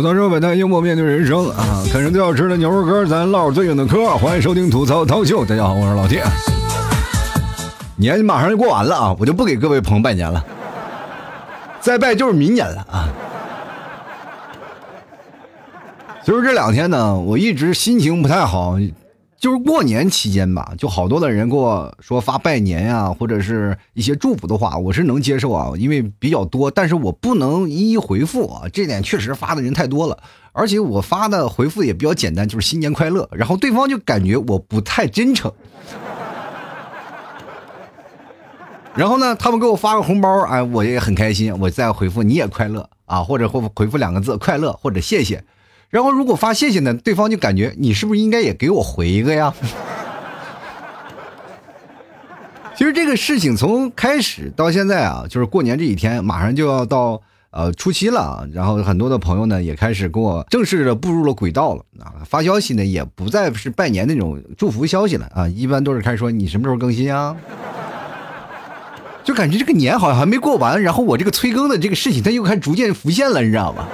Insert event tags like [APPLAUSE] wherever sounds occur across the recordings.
吐槽社会的幽默面对人生啊，啃着最好吃的牛肉干，咱唠最硬的嗑。欢迎收听吐槽涛秀，大家好，我是老铁。年马上就过完了啊，我就不给各位朋友拜年了，再拜就是明年了啊。就是这两天呢，我一直心情不太好。就是过年期间吧，就好多的人给我说发拜年呀，或者是一些祝福的话，我是能接受啊，因为比较多，但是我不能一一回复啊，这点确实发的人太多了，而且我发的回复也比较简单，就是新年快乐，然后对方就感觉我不太真诚，然后呢，他们给我发个红包，哎，我也很开心，我再回复你也快乐啊，或者回回复两个字快乐或者谢谢。然后如果发谢谢呢，对方就感觉你是不是应该也给我回一个呀？[LAUGHS] 其实这个事情从开始到现在啊，就是过年这几天，马上就要到呃初七了，然后很多的朋友呢也开始跟我正式的步入了轨道了啊，发消息呢也不再是拜年那种祝福消息了啊，一般都是开始说你什么时候更新啊？就感觉这个年好像还没过完，然后我这个催更的这个事情，它又开始逐渐浮现了，你知道吗？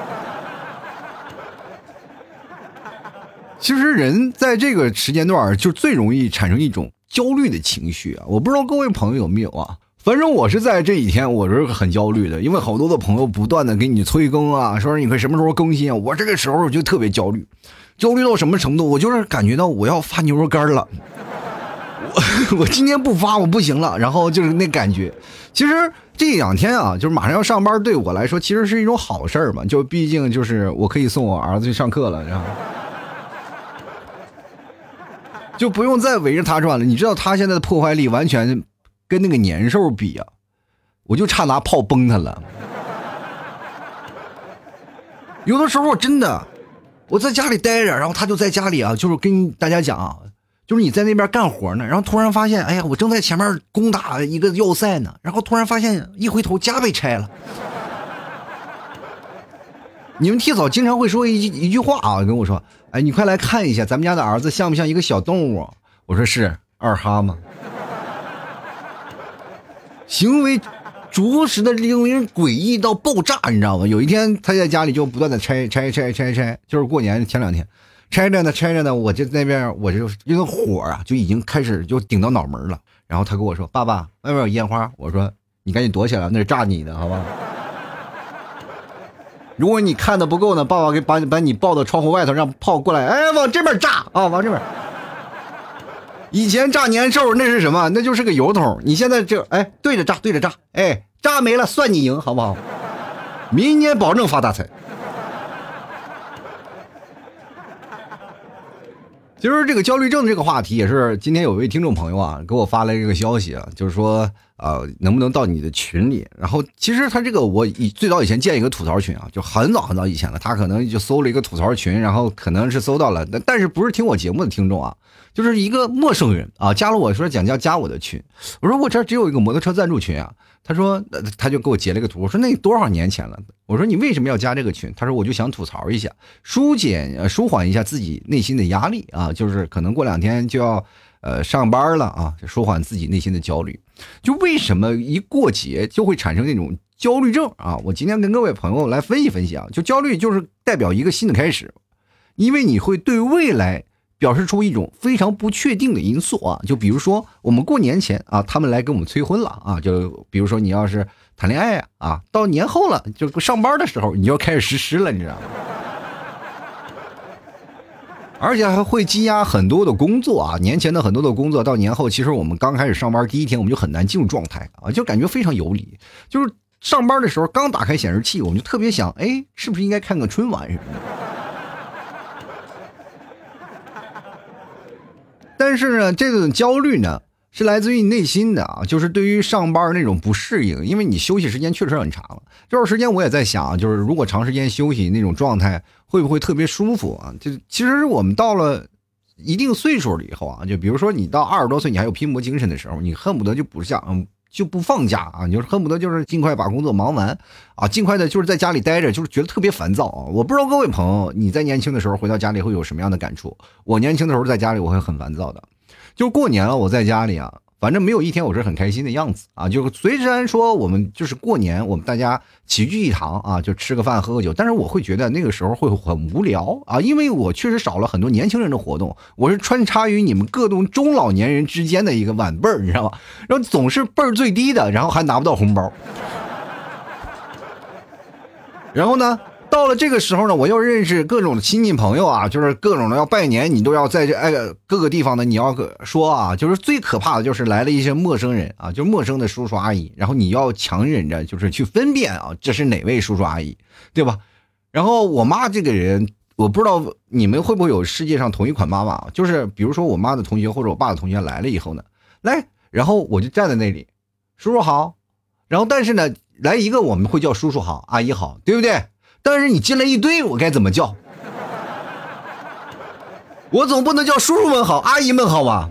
其实人在这个时间段就最容易产生一种焦虑的情绪啊！我不知道各位朋友有没有啊？反正我是在这几天，我是很焦虑的，因为好多的朋友不断的给你催更啊，说你可以什么时候更新啊？我这个时候就特别焦虑，焦虑到什么程度？我就是感觉到我要发牛肉干了，我 [LAUGHS] 我今天不发我不行了，然后就是那感觉。其实这两天啊，就是马上要上班，对我来说其实是一种好事儿嘛，就毕竟就是我可以送我儿子去上课了，然后。[LAUGHS] 就不用再围着他转了。你知道他现在的破坏力完全跟那个年兽比啊，我就差拿炮崩他了。有的时候真的，我在家里待着，然后他就在家里啊，就是跟大家讲，就是你在那边干活呢，然后突然发现，哎呀，我正在前面攻打一个要塞呢，然后突然发现一回头家被拆了。你们替嫂经常会说一一句话啊，跟我说。哎，你快来看一下，咱们家的儿子像不像一个小动物？我说是二哈吗？行为着实的令人诡异到爆炸，你知道吗？有一天他在家里就不断的拆拆拆拆拆，就是过年前两天，拆着呢拆着呢，我就那边我就那个火啊就已经开始就顶到脑门了。然后他跟我说：“爸爸，外面有烟花。”我说：“你赶紧躲起来，那是炸你的，好吧？”如果你看的不够呢，爸爸给把把你抱到窗户外头，让炮过来，哎，往这边炸啊，往这边。以前炸年兽那是什么？那就是个油桶。你现在就哎，对着炸，对着炸，哎，炸没了算你赢，好不好？明年保证发大财。其实这个焦虑症这个话题也是今天有位听众朋友啊给我发来这个消息啊，就是说。呃，能不能到你的群里？然后其实他这个我以最早以前建一个吐槽群啊，就很早很早以前了。他可能就搜了一个吐槽群，然后可能是搜到了，但但是不是听我节目的听众啊，就是一个陌生人啊，加了我说讲要加我的群。我说我这只有一个摩托车赞助群啊。他说他就给我截了个图。我说那多少年前了？我说你为什么要加这个群？他说我就想吐槽一下，疏解舒缓一下自己内心的压力啊，就是可能过两天就要。呃，上班了啊，就舒缓自己内心的焦虑。就为什么一过节就会产生那种焦虑症啊？我今天跟各位朋友来分析分析啊。就焦虑就是代表一个新的开始，因为你会对未来表示出一种非常不确定的因素啊。就比如说我们过年前啊，他们来给我们催婚了啊。就比如说你要是谈恋爱啊，到年后了就上班的时候，你要开始实施了，你知道吗？而且还会积压很多的工作啊！年前的很多的工作到年后，其实我们刚开始上班第一天，我们就很难进入状态啊，就感觉非常有理。就是上班的时候刚打开显示器，我们就特别想，哎，是不是应该看个春晚什么的？但是呢，这种焦虑呢。是来自于你内心的啊，就是对于上班那种不适应，因为你休息时间确实很长了。这段时间我也在想，就是如果长时间休息那种状态，会不会特别舒服啊？就其实我们到了一定岁数了以后啊，就比如说你到二十多岁，你还有拼搏精神的时候，你恨不得就不想就不放假啊，你就是恨不得就是尽快把工作忙完啊，尽快的就是在家里待着，就是觉得特别烦躁啊。我不知道各位朋友你在年轻的时候回到家里会有什么样的感触？我年轻的时候在家里我会很烦躁的。就过年了，我在家里啊，反正没有一天我是很开心的样子啊。就虽然说我们就是过年，我们大家齐聚一堂啊，就吃个饭喝个酒，但是我会觉得那个时候会很无聊啊，因为我确实少了很多年轻人的活动，我是穿插于你们各种中老年人之间的一个晚辈儿，你知道吗？然后总是辈儿最低的，然后还拿不到红包。[LAUGHS] 然后呢，到了这个时候呢，我又认识各种亲戚朋友啊，就是各种的要拜年，你都要在这哎各个地方的你要说啊，就是最可怕的就是来了一些陌生人啊，就是陌生的叔叔阿姨，然后你要强忍着就是去分辨啊，这是哪位叔叔阿姨，对吧？然后我妈这个人，我不知道你们会不会有世界上同一款妈妈，就是比如说我妈的同学或者我爸的同学来了以后呢，来，然后我就站在那里，叔叔好，然后但是呢。来一个我们会叫叔叔好，阿姨好，对不对？但是你进来一堆，我该怎么叫？我总不能叫叔叔们好，阿姨们好吧？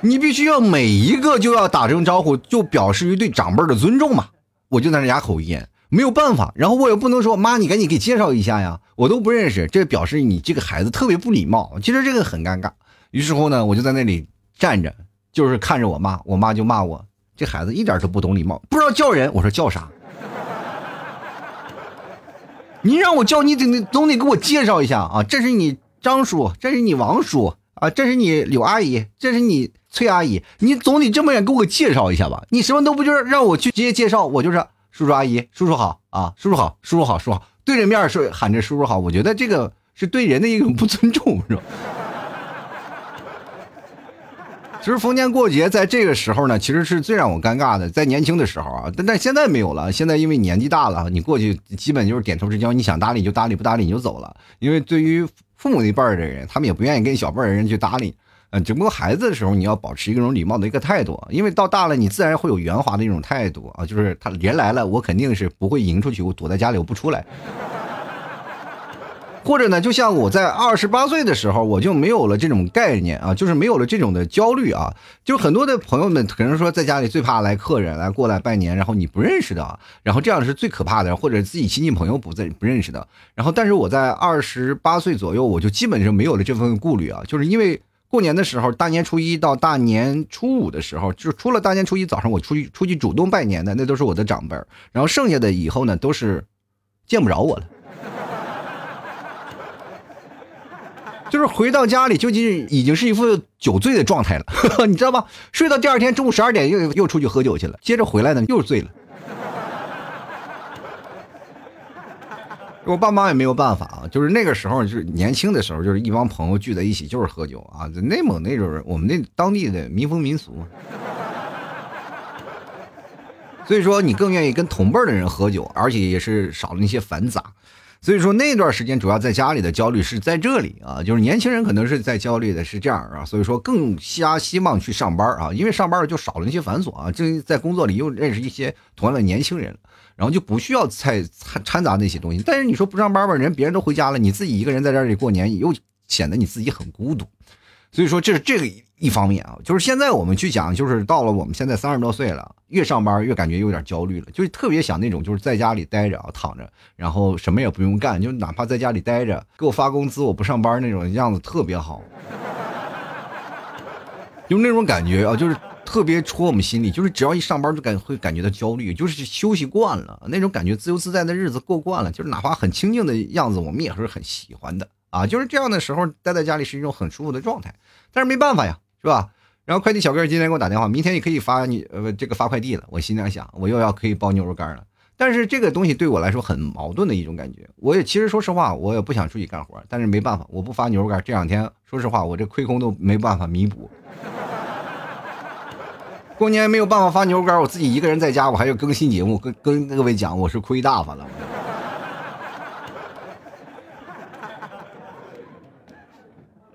你必须要每一个就要打声招呼，就表示于对长辈的尊重嘛。我就在那哑口无言，没有办法。然后我也不能说妈，你赶紧给介绍一下呀，我都不认识，这表示你这个孩子特别不礼貌。其实这个很尴尬。于是乎呢，我就在那里站着，就是看着我妈，我妈就骂我。这孩子一点都不懂礼貌，不知道叫人。我说叫啥？你让我叫你，得总得给我介绍一下啊！这是你张叔，这是你王叔啊，这是你柳阿姨，这是你崔阿姨，你总得这么样给我介绍一下吧？你什么都不就是让我去直接介绍？我就是叔叔阿姨，叔叔好啊，叔叔好，叔叔好，叔叔好，对着面说喊着叔叔好，我觉得这个是对人的一种不尊重，是吧？其实逢年过节，在这个时候呢，其实是最让我尴尬的。在年轻的时候啊，但但现在没有了。现在因为年纪大了，你过去基本就是点头之交，你想搭理就搭理，不搭理你就走了。因为对于父母那辈儿的人，他们也不愿意跟小辈儿的人去搭理。嗯，只不过孩子的时候，你要保持一种礼貌的一个态度，因为到大了，你自然会有圆滑的一种态度啊。就是他人来了，我肯定是不会迎出去，我躲在家里，我不出来。或者呢，就像我在二十八岁的时候，我就没有了这种概念啊，就是没有了这种的焦虑啊。就很多的朋友们可能说，在家里最怕来客人来过来拜年，然后你不认识的，然后这样是最可怕的，或者自己亲戚朋友不在不认识的。然后，但是我在二十八岁左右，我就基本上没有了这份顾虑啊，就是因为过年的时候，大年初一到大年初五的时候，就除了大年初一早上我出去出去主动拜年的，那都是我的长辈然后剩下的以后呢，都是见不着我了。就是回到家里，就已已经是一副酒醉的状态了，[LAUGHS] 你知道吗？睡到第二天中午十二点，又又出去喝酒去了，接着回来呢，又醉了。[LAUGHS] 我爸妈也没有办法啊，就是那个时候，就是年轻的时候，就是一帮朋友聚在一起，就是喝酒啊。内蒙那种我们那当地的民风民俗，所以说你更愿意跟同辈的人喝酒，而且也是少了那些繁杂。所以说那段时间主要在家里的焦虑是在这里啊，就是年轻人可能是在焦虑的是这样啊，所以说更加希望去上班啊，因为上班就少了那些繁琐啊，就在工作里又认识一些同样的年轻人，然后就不需要再掺掺杂那些东西。但是你说不上班吧，人别人都回家了，你自己一个人在这里过年，又显得你自己很孤独。所以说这是这个一方面啊，就是现在我们去讲，就是到了我们现在三十多岁了，越上班越感觉有点焦虑了，就是特别想那种就是在家里待着啊，躺着，然后什么也不用干，就哪怕在家里待着，给我发工资，我不上班那种样子特别好，就那种感觉啊，就是特别戳我们心里，就是只要一上班就感会感觉到焦虑，就是休息惯了那种感觉，自由自在的日子过惯了，就是哪怕很清静的样子，我们也是很喜欢的。啊，就是这样的时候，待在家里是一种很舒服的状态，但是没办法呀，是吧？然后快递小哥今天给我打电话，明天也可以发你呃这个发快递了。我心里想，我又要可以包牛肉干了。但是这个东西对我来说很矛盾的一种感觉。我也其实说实话，我也不想出去干活，但是没办法，我不发牛肉干，这两天说实话，我这亏空都没办法弥补。[LAUGHS] 过年没有办法发牛肉干，我自己一个人在家，我还要更新节目，跟跟各位讲，我是亏大发了。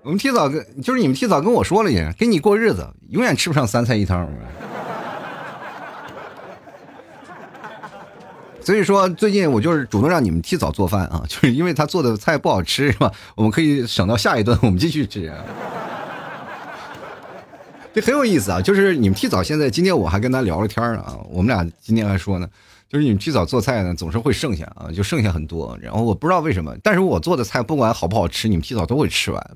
我们提早跟就是你们提早跟我说了也跟你过日子，永远吃不上三菜一汤。所以说最近我就是主动让你们提早做饭啊，[LAUGHS] 就是因为他做的菜不好吃是吧？我们可以省到下一顿，我们继续吃。[LAUGHS] 这很有意思啊，就是你们提早现在今天我还跟他聊了天呢啊，我们俩今天还说呢。就是你们提早做菜呢，总是会剩下啊，就剩下很多。然后我不知道为什么，但是我做的菜不管好不好吃，你们提早都会吃完。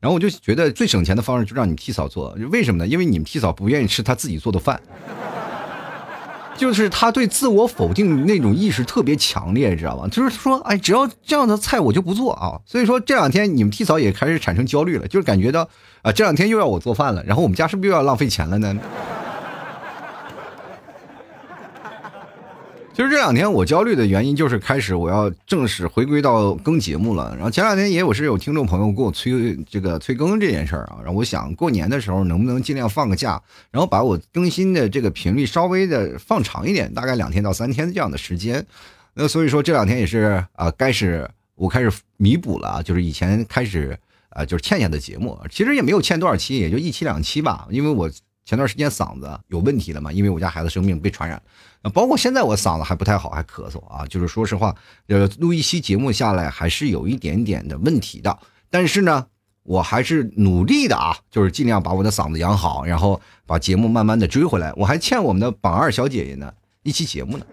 然后我就觉得最省钱的方式就让你们提早做，为什么呢？因为你们提早不愿意吃他自己做的饭，[LAUGHS] 就是他对自我否定那种意识特别强烈，知道吗？就是说，哎，只要这样的菜我就不做啊。所以说这两天你们提早也开始产生焦虑了，就是感觉到啊，这两天又要我做饭了，然后我们家是不是又要浪费钱了呢？其实这两天我焦虑的原因就是开始我要正式回归到更节目了。然后前两天也有是有听众朋友给我催这个催更这件事儿啊。然后我想过年的时候能不能尽量放个假，然后把我更新的这个频率稍微的放长一点，大概两天到三天这样的时间。那所以说这两天也是啊，开始我开始弥补了，就是以前开始啊就是欠下的节目，其实也没有欠多少期，也就一期两期吧，因为我。前段时间嗓子有问题了嘛？因为我家孩子生病被传染，包括现在我嗓子还不太好，还咳嗽啊。就是说实话，呃，录一期节目下来还是有一点点的问题的。但是呢，我还是努力的啊，就是尽量把我的嗓子养好，然后把节目慢慢的追回来。我还欠我们的榜二小姐姐呢一期节目呢。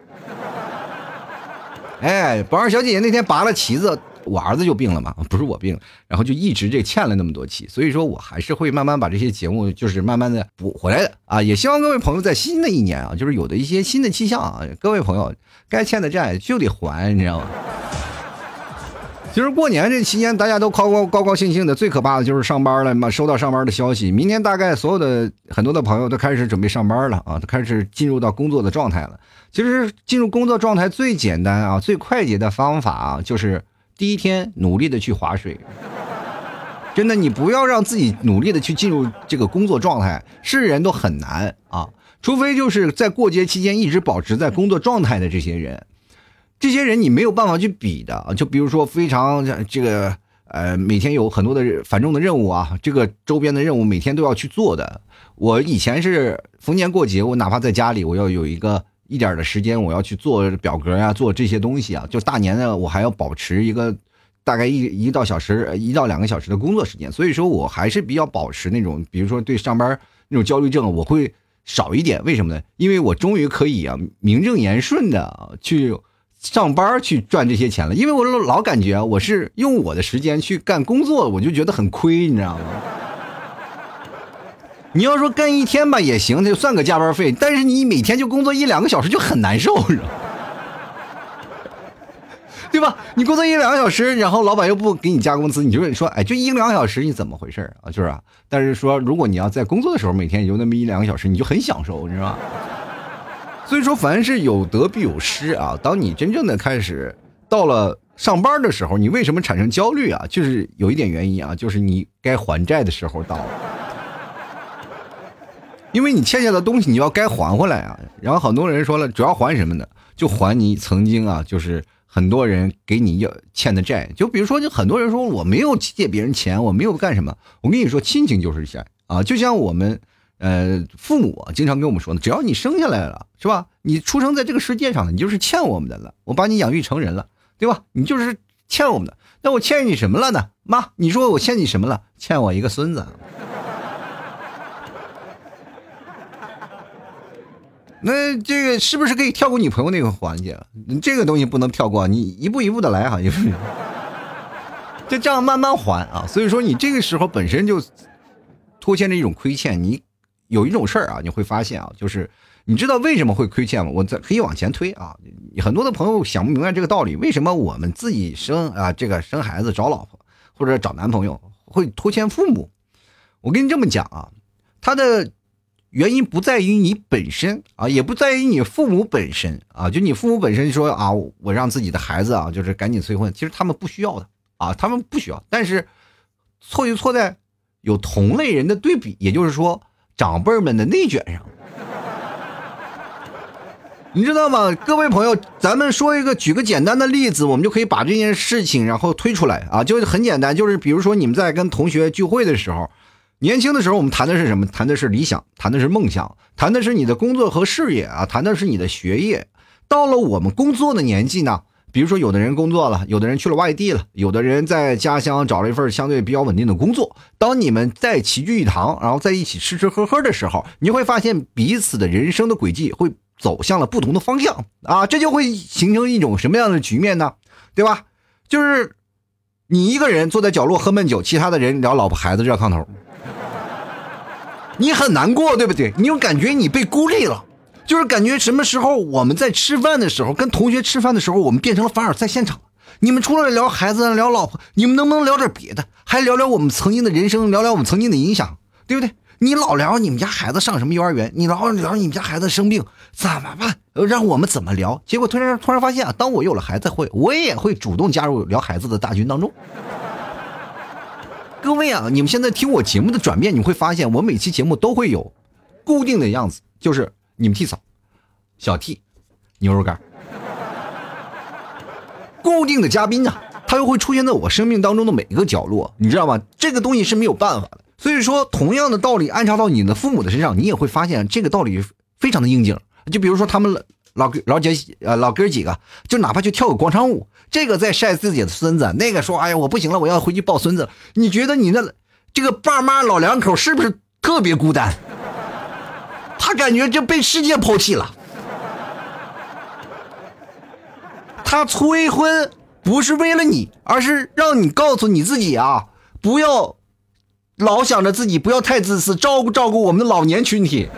哎，榜二小姐姐那天拔了旗子。我儿子就病了嘛，[LAUGHS] 不是我病，然后就一直这欠了那么多期，所以说我还是会慢慢把这些节目就是慢慢的补回来的啊！也希望各位朋友在新的一年啊，就是有的一些新的气象啊，各位朋友该欠的债就得还，你知道吗？其 [LAUGHS] 实过年这期间大家都高高高高兴兴的，最可怕的就是上班了嘛，收到上班的消息，明天大概所有的很多的朋友都开始准备上班了啊，都开始进入到工作的状态了。其实进入工作状态最简单啊、最快捷的方法啊，就是。第一天努力的去划水，真的，你不要让自己努力的去进入这个工作状态，是人都很难啊，除非就是在过节期间一直保持在工作状态的这些人，这些人你没有办法去比的，就比如说非常这个呃，每天有很多的繁重的任务啊，这个周边的任务每天都要去做的，我以前是逢年过节，我哪怕在家里，我要有一个。一点的时间，我要去做表格呀，做这些东西啊。就大年呢，我还要保持一个大概一一到小时，一到两个小时的工作时间。所以说我还是比较保持那种，比如说对上班那种焦虑症，我会少一点。为什么呢？因为我终于可以啊，名正言顺的去上班去赚这些钱了。因为我老感觉我是用我的时间去干工作，我就觉得很亏，你知道吗？你要说干一天吧也行，那就算个加班费。但是你每天就工作一两个小时就很难受，[LAUGHS] 对吧？你工作一两个小时，然后老板又不给你加工资，你就说，哎，就一两个小时，你怎么回事啊？就是啊。但是说，如果你要在工作的时候，每天也就那么一两个小时，你就很享受，你知道吧？[LAUGHS] 所以说，凡是有得必有失啊。当你真正的开始到了上班的时候，你为什么产生焦虑啊？就是有一点原因啊，就是你该还债的时候到了。因为你欠下的东西，你要该还回来啊。然后很多人说了，主要还什么呢？就还你曾经啊，就是很多人给你要欠的债。就比如说，就很多人说我没有借别人钱，我没有干什么。我跟你说，亲情就是债啊。就像我们呃父母经常跟我们说的，只要你生下来了，是吧？你出生在这个世界上，你就是欠我们的了。我把你养育成人了，对吧？你就是欠我们的。那我欠你什么了呢？妈，你说我欠你什么了？欠我一个孙子。那这个是不是可以跳过女朋友那个环节？你这个东西不能跳过，你一步一步的来哈，就是，就这样慢慢还啊。所以说你这个时候本身就拖欠着一种亏欠。你有一种事儿啊，你会发现啊，就是你知道为什么会亏欠吗？我再可以往前推啊，很多的朋友想不明白这个道理，为什么我们自己生啊这个生孩子找老婆或者找男朋友会拖欠父母？我跟你这么讲啊，他的。原因不在于你本身啊，也不在于你父母本身啊，就你父母本身说啊，我让自己的孩子啊，就是赶紧催婚，其实他们不需要的啊，他们不需要。但是错就错在有同类人的对比，也就是说长辈们的内卷上，[LAUGHS] 你知道吗？各位朋友，咱们说一个，举个简单的例子，我们就可以把这件事情然后推出来啊，就很简单，就是比如说你们在跟同学聚会的时候。年轻的时候，我们谈的是什么？谈的是理想，谈的是梦想，谈的是你的工作和事业啊，谈的是你的学业。到了我们工作的年纪呢，比如说有的人工作了，有的人去了外地了，有的人在家乡找了一份相对比较稳定的工作。当你们在齐聚一堂，然后在一起吃吃喝喝的时候，你会发现彼此的人生的轨迹会走向了不同的方向啊，这就会形成一种什么样的局面呢？对吧？就是你一个人坐在角落喝闷酒，其他的人聊老婆孩子热炕头，你很难过，对不对？你又感觉你被孤立了，就是感觉什么时候我们在吃饭的时候，跟同学吃饭的时候，我们变成了凡尔赛现场。你们除了聊孩子、聊老婆，你们能不能聊点别的？还聊聊我们曾经的人生，聊聊我们曾经的影响，对不对？你老聊你们家孩子上什么幼儿园，你老聊你们家孩子生病怎么办？让我们怎么聊？结果突然突然发现啊，当我有了孩子，会我也会主动加入聊孩子的大军当中。各位啊，你们现在听我节目的转变，你会发现我每期节目都会有固定的样子，就是你们替嫂、小 T、牛肉干。固定的嘉宾啊，他又会出现在我生命当中的每一个角落，你知道吗？这个东西是没有办法的。所以说，同样的道理安插到你的父母的身上，你也会发现这个道理非常的应景。就比如说他们老哥老姐呃老哥几个，就哪怕就跳个广场舞，这个在晒自己的孙子，那个说哎呀我不行了，我要回去抱孙子。你觉得你那这个爸妈老两口是不是特别孤单？他感觉就被世界抛弃了。他催婚不是为了你，而是让你告诉你自己啊，不要老想着自己，不要太自私，照顾照顾我们的老年群体。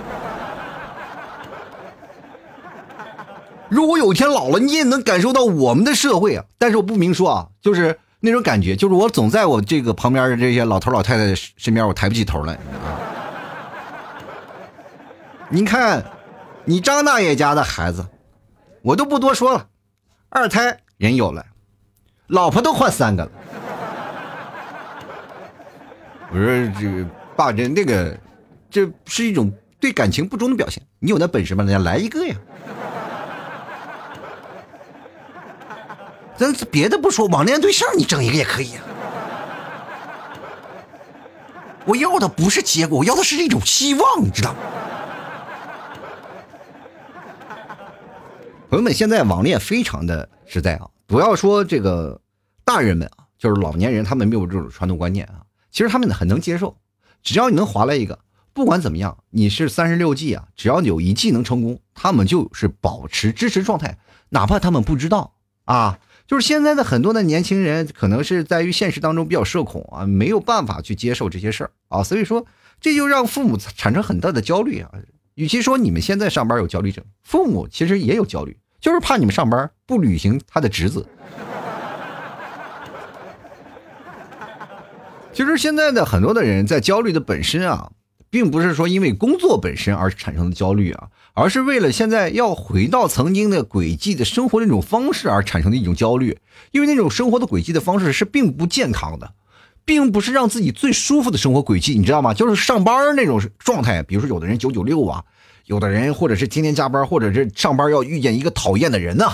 如果有一天老了，你也能感受到我们的社会啊。但是我不明说啊，就是那种感觉，就是我总在我这个旁边的这些老头老太太身边，我抬不起头来啊。您看，你张大爷家的孩子，我都不多说了。二胎人有了，老婆都换三个了。我说这爸，这那个，这是一种对感情不忠的表现。你有那本事吗？人家来一个呀。咱别的不说，网恋对象你整一个也可以啊。我要的不是结果，我要的是一种希望，你知道吗？朋友们，现在网恋非常的实在啊！不要说这个大人们啊，就是老年人，他们没有这种传统观念啊。其实他们很能接受，只要你能划来一个，不管怎么样，你是三十六计啊，只要有一计能成功，他们就是保持支持状态，哪怕他们不知道啊。就是现在的很多的年轻人，可能是在于现实当中比较社恐啊，没有办法去接受这些事儿啊，所以说这就让父母产生很大的焦虑啊。与其说你们现在上班有焦虑症，父母其实也有焦虑，就是怕你们上班不履行他的职责。其实现在的很多的人在焦虑的本身啊，并不是说因为工作本身而产生的焦虑啊，而是为了现在要回到曾经的轨迹的生活那种方式而产生的一种焦虑，因为那种生活的轨迹的方式是并不健康的。并不是让自己最舒服的生活轨迹，你知道吗？就是上班那种状态。比如说，有的人九九六啊，有的人或者是天天加班，或者是上班要遇见一个讨厌的人呢。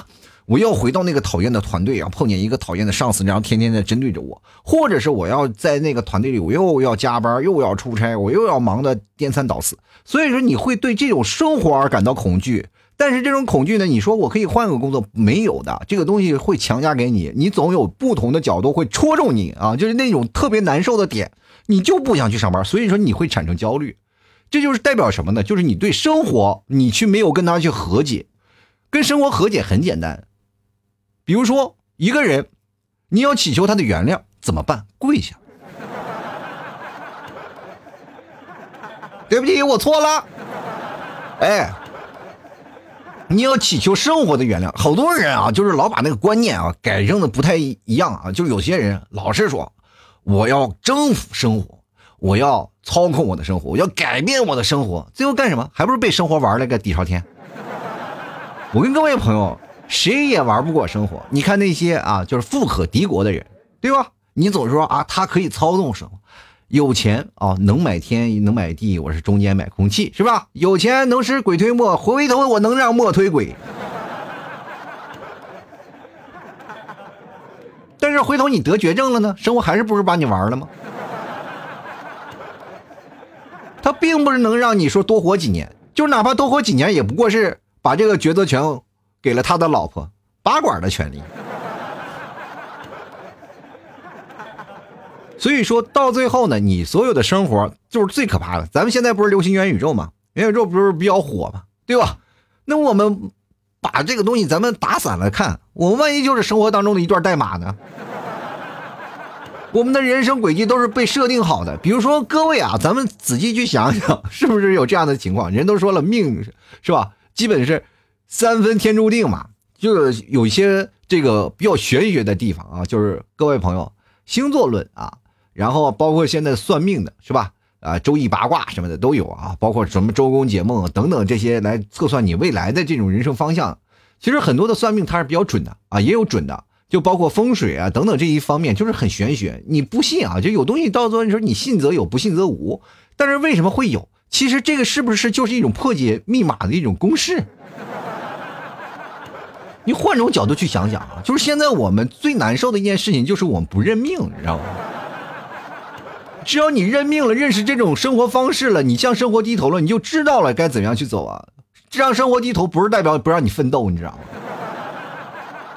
我要回到那个讨厌的团队啊，碰见一个讨厌的上司，然后天天在针对着我，或者是我要在那个团队里，我又要加班，又要出差，我又要忙得颠三倒四。所以说，你会对这种生活而感到恐惧。但是这种恐惧呢？你说我可以换个工作，没有的，这个东西会强加给你，你总有不同的角度会戳中你啊，就是那种特别难受的点，你就不想去上班，所以说你会产生焦虑，这就是代表什么呢？就是你对生活，你去没有跟他去和解，跟生活和解很简单，比如说一个人，你要祈求他的原谅，怎么办？跪下，[LAUGHS] 对不起，我错了，哎。你要祈求生活的原谅，好多人啊，就是老把那个观念啊改正的不太一样啊。就有些人老是说，我要征服生活，我要操控我的生活，我要改变我的生活，最后干什么？还不是被生活玩了个底朝天。我跟各位朋友，谁也玩不过生活。你看那些啊，就是富可敌国的人，对吧？你总说啊，他可以操纵生活。有钱啊，能买天，能买地，我是中间买空气，是吧？有钱能使鬼推磨，回头我能让磨推鬼。[LAUGHS] 但是回头你得绝症了呢，生活还是不是把你玩了吗？他并不是能让你说多活几年，就哪怕多活几年，也不过是把这个抉择权给了他的老婆，拔管的权利。[LAUGHS] 所以说到最后呢，你所有的生活就是最可怕的。咱们现在不是流行元宇宙吗？元宇宙不是比较火吗？对吧？那我们把这个东西咱们打散了看，我们万一就是生活当中的一段代码呢？我们的人生轨迹都是被设定好的。比如说各位啊，咱们仔细去想想，是不是有这样的情况？人都说了，命是吧？基本是三分天注定嘛。就是有一些这个比较玄学的地方啊，就是各位朋友，星座论啊，然后包括现在算命的是吧？啊，周易八卦什么的都有啊，包括什么周公解梦等等这些来测算你未来的这种人生方向。其实很多的算命它是比较准的啊，也有准的，就包括风水啊等等这一方面，就是很玄学。你不信啊，就有东西到最后你说你信则有，不信则无。但是为什么会有？其实这个是不是就是一种破解密码的一种公式？你换种角度去想想啊，就是现在我们最难受的一件事情，就是我们不认命，你知道吗？只要你认命了，认识这种生活方式了，你向生活低头了，你就知道了该怎么样去走啊。向生活低头不是代表不让你奋斗，你知道吗？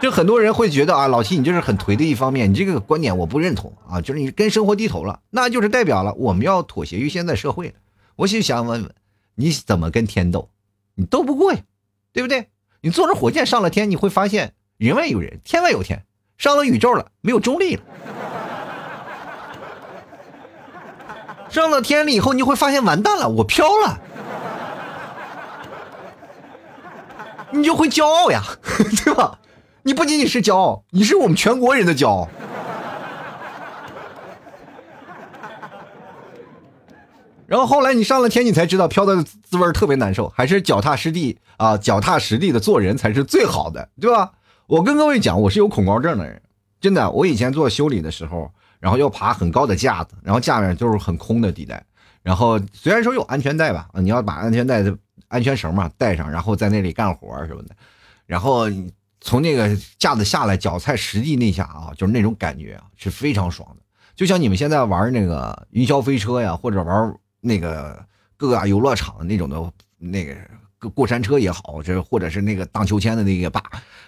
就很多人会觉得啊，老七你这是很颓的一方面，你这个观点我不认同啊。就是你跟生活低头了，那就是代表了我们要妥协于现在社会。我就想问问，你怎么跟天斗？你斗不过呀，对不对？你坐着火箭上了天，你会发现人外有人，天外有天。上了宇宙了，没有重力了。上了天了以后，你会发现完蛋了，我飘了。你就会骄傲呀，[LAUGHS] 对吧？你不仅仅是骄傲，你是我们全国人的骄傲。然后后来你上了天，你才知道飘的滋味特别难受，还是脚踏实地啊，脚踏实地的做人才是最好的，对吧？我跟各位讲，我是有恐高症的人，真的。我以前做修理的时候，然后要爬很高的架子，然后下面就是很空的地带，然后虽然说有安全带吧，你要把安全带的安全绳嘛带上，然后在那里干活什么的，然后从那个架子下来，脚踩实地那下啊，就是那种感觉啊，是非常爽的。就像你们现在玩那个云霄飞车呀，或者玩。那个各大游乐场那种的，那个过过山车也好，这或者是那个荡秋千的那个把，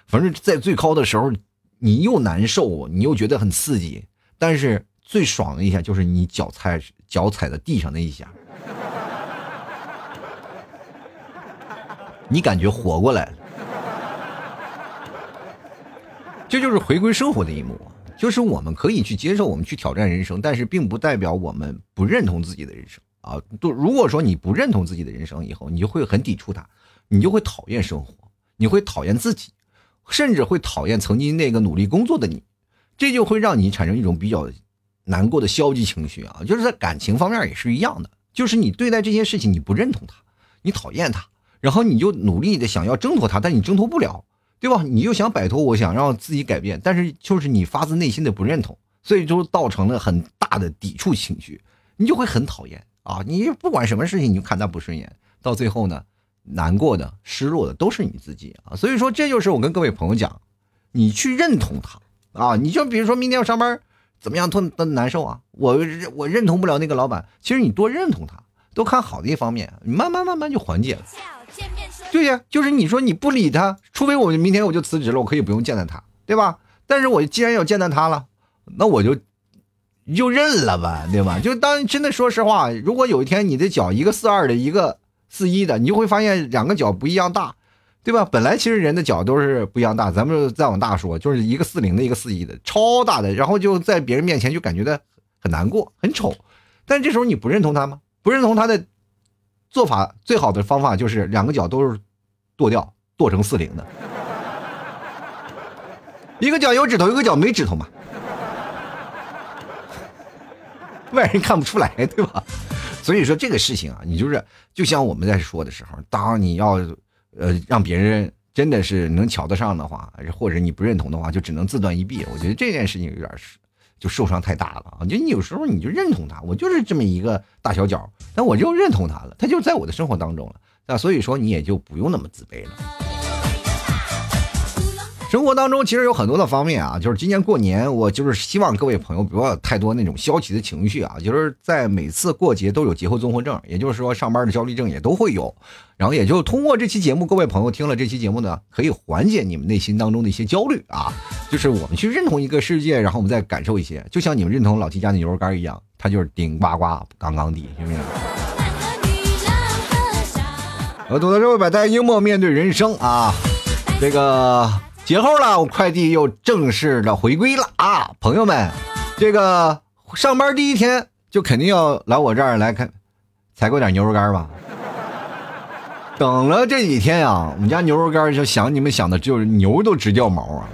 反正在最高的时候，你又难受，你又觉得很刺激，但是最爽的一下就是你脚踩脚踩在地上那一下，你感觉活过来了，这就是回归生活的一幕，就是我们可以去接受，我们去挑战人生，但是并不代表我们不认同自己的人生。啊，都如果说你不认同自己的人生以后，你就会很抵触它，你就会讨厌生活，你会讨厌自己，甚至会讨厌曾经那个努力工作的你，这就会让你产生一种比较难过的消极情绪啊。就是在感情方面也是一样的，就是你对待这些事情你不认同它，你讨厌它，然后你就努力的想要挣脱它，但你挣脱不了，对吧？你就想摆脱，我想让自己改变，但是就是你发自内心的不认同，所以就造成了很大的抵触情绪，你就会很讨厌。啊，你不管什么事情，你就看他不顺眼，到最后呢，难过的、失落的都是你自己啊。所以说，这就是我跟各位朋友讲，你去认同他啊。你就比如说明天要上班，怎么样多多难受啊？我我认同不了那个老板，其实你多认同他，多看好的一方面，你慢慢慢慢就缓解了。对呀，就是你说你不理他，除非我明天我就辞职了，我可以不用见到他，对吧？但是我既然要见到他了，那我就。你就认了吧，对吧？就当真的，说实话，如果有一天你的脚一个四二的，一个四一的，你就会发现两个脚不一样大，对吧？本来其实人的脚都是不一样大，咱们再往大说，就是一个四零的，一个四一的，超大的，然后就在别人面前就感觉到很难过，很丑。但这时候你不认同他吗？不认同他的做法，最好的方法就是两个脚都是剁掉，剁成四零的，一个脚有指头，一个脚没指头嘛。外人看不出来，对吧？所以说这个事情啊，你就是就像我们在说的时候，当你要呃让别人真的是能瞧得上的话，或者你不认同的话，就只能自断一臂。我觉得这件事情有点是就受伤太大了啊！就你有时候你就认同他，我就是这么一个大小脚，但我就认同他了，他就在我的生活当中了。那所以说你也就不用那么自卑了。生活当中其实有很多的方面啊，就是今年过年，我就是希望各位朋友不要太多那种消极的情绪啊，就是在每次过节都有节后综合症，也就是说上班的焦虑症也都会有，然后也就通过这期节目，各位朋友听了这期节目呢，可以缓解你们内心当中的一些焦虑啊，就是我们去认同一个世界，然后我们再感受一些，就像你们认同老七家的牛肉干一样，它就是顶呱呱，杠杠的，行不行？我懂得社会百态，幽默面对人生啊！这个节后了，我快递又正式的回归了啊！朋友们，这个上班第一天就肯定要来我这儿来看采购点牛肉干吧。等了这几天呀，我们家牛肉干就想你们想的，就是牛都直掉毛啊。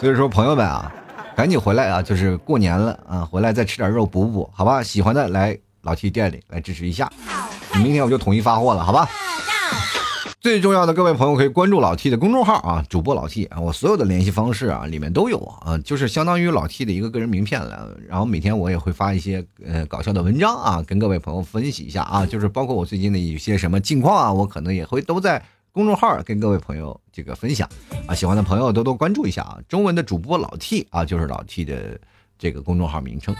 所以说，朋友们啊，赶紧回来啊！就是过年了啊，回来再吃点肉补补，好吧？喜欢的来老 T 店里来支持一下。明天我就统一发货了，好吧？最重要的，各位朋友可以关注老 T 的公众号啊，主播老 T 啊，我所有的联系方式啊里面都有啊，就是相当于老 T 的一个个人名片了。然后每天我也会发一些呃搞笑的文章啊，跟各位朋友分析一下啊，就是包括我最近的一些什么近况啊，我可能也会都在公众号跟各位朋友这个分享啊，喜欢的朋友多多关注一下啊。中文的主播老 T 啊，就是老 T 的这个公众号名称。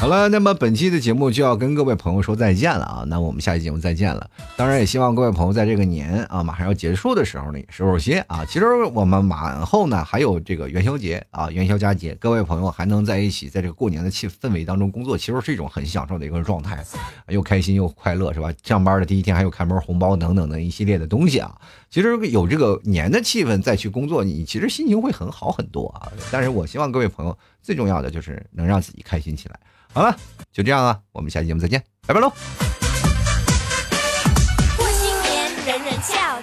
好了，那么本期的节目就要跟各位朋友说再见了啊！那我们下期节目再见了。当然也希望各位朋友在这个年啊马上要结束的时候呢，收收心啊。其实我们马后呢还有这个元宵节啊，元宵佳节，各位朋友还能在一起，在这个过年的气氛围当中工作，其实是一种很享受的一个状态，又开心又快乐，是吧？上班的第一天还有开门红包等等的一系列的东西啊。其实有这个年的气氛再去工作，你其实心情会很好很多啊。但是我希望各位朋友最重要的就是能让自己开心起来。好了，就这样啊，我们下期节目再见，拜拜喽！过新年人人笑，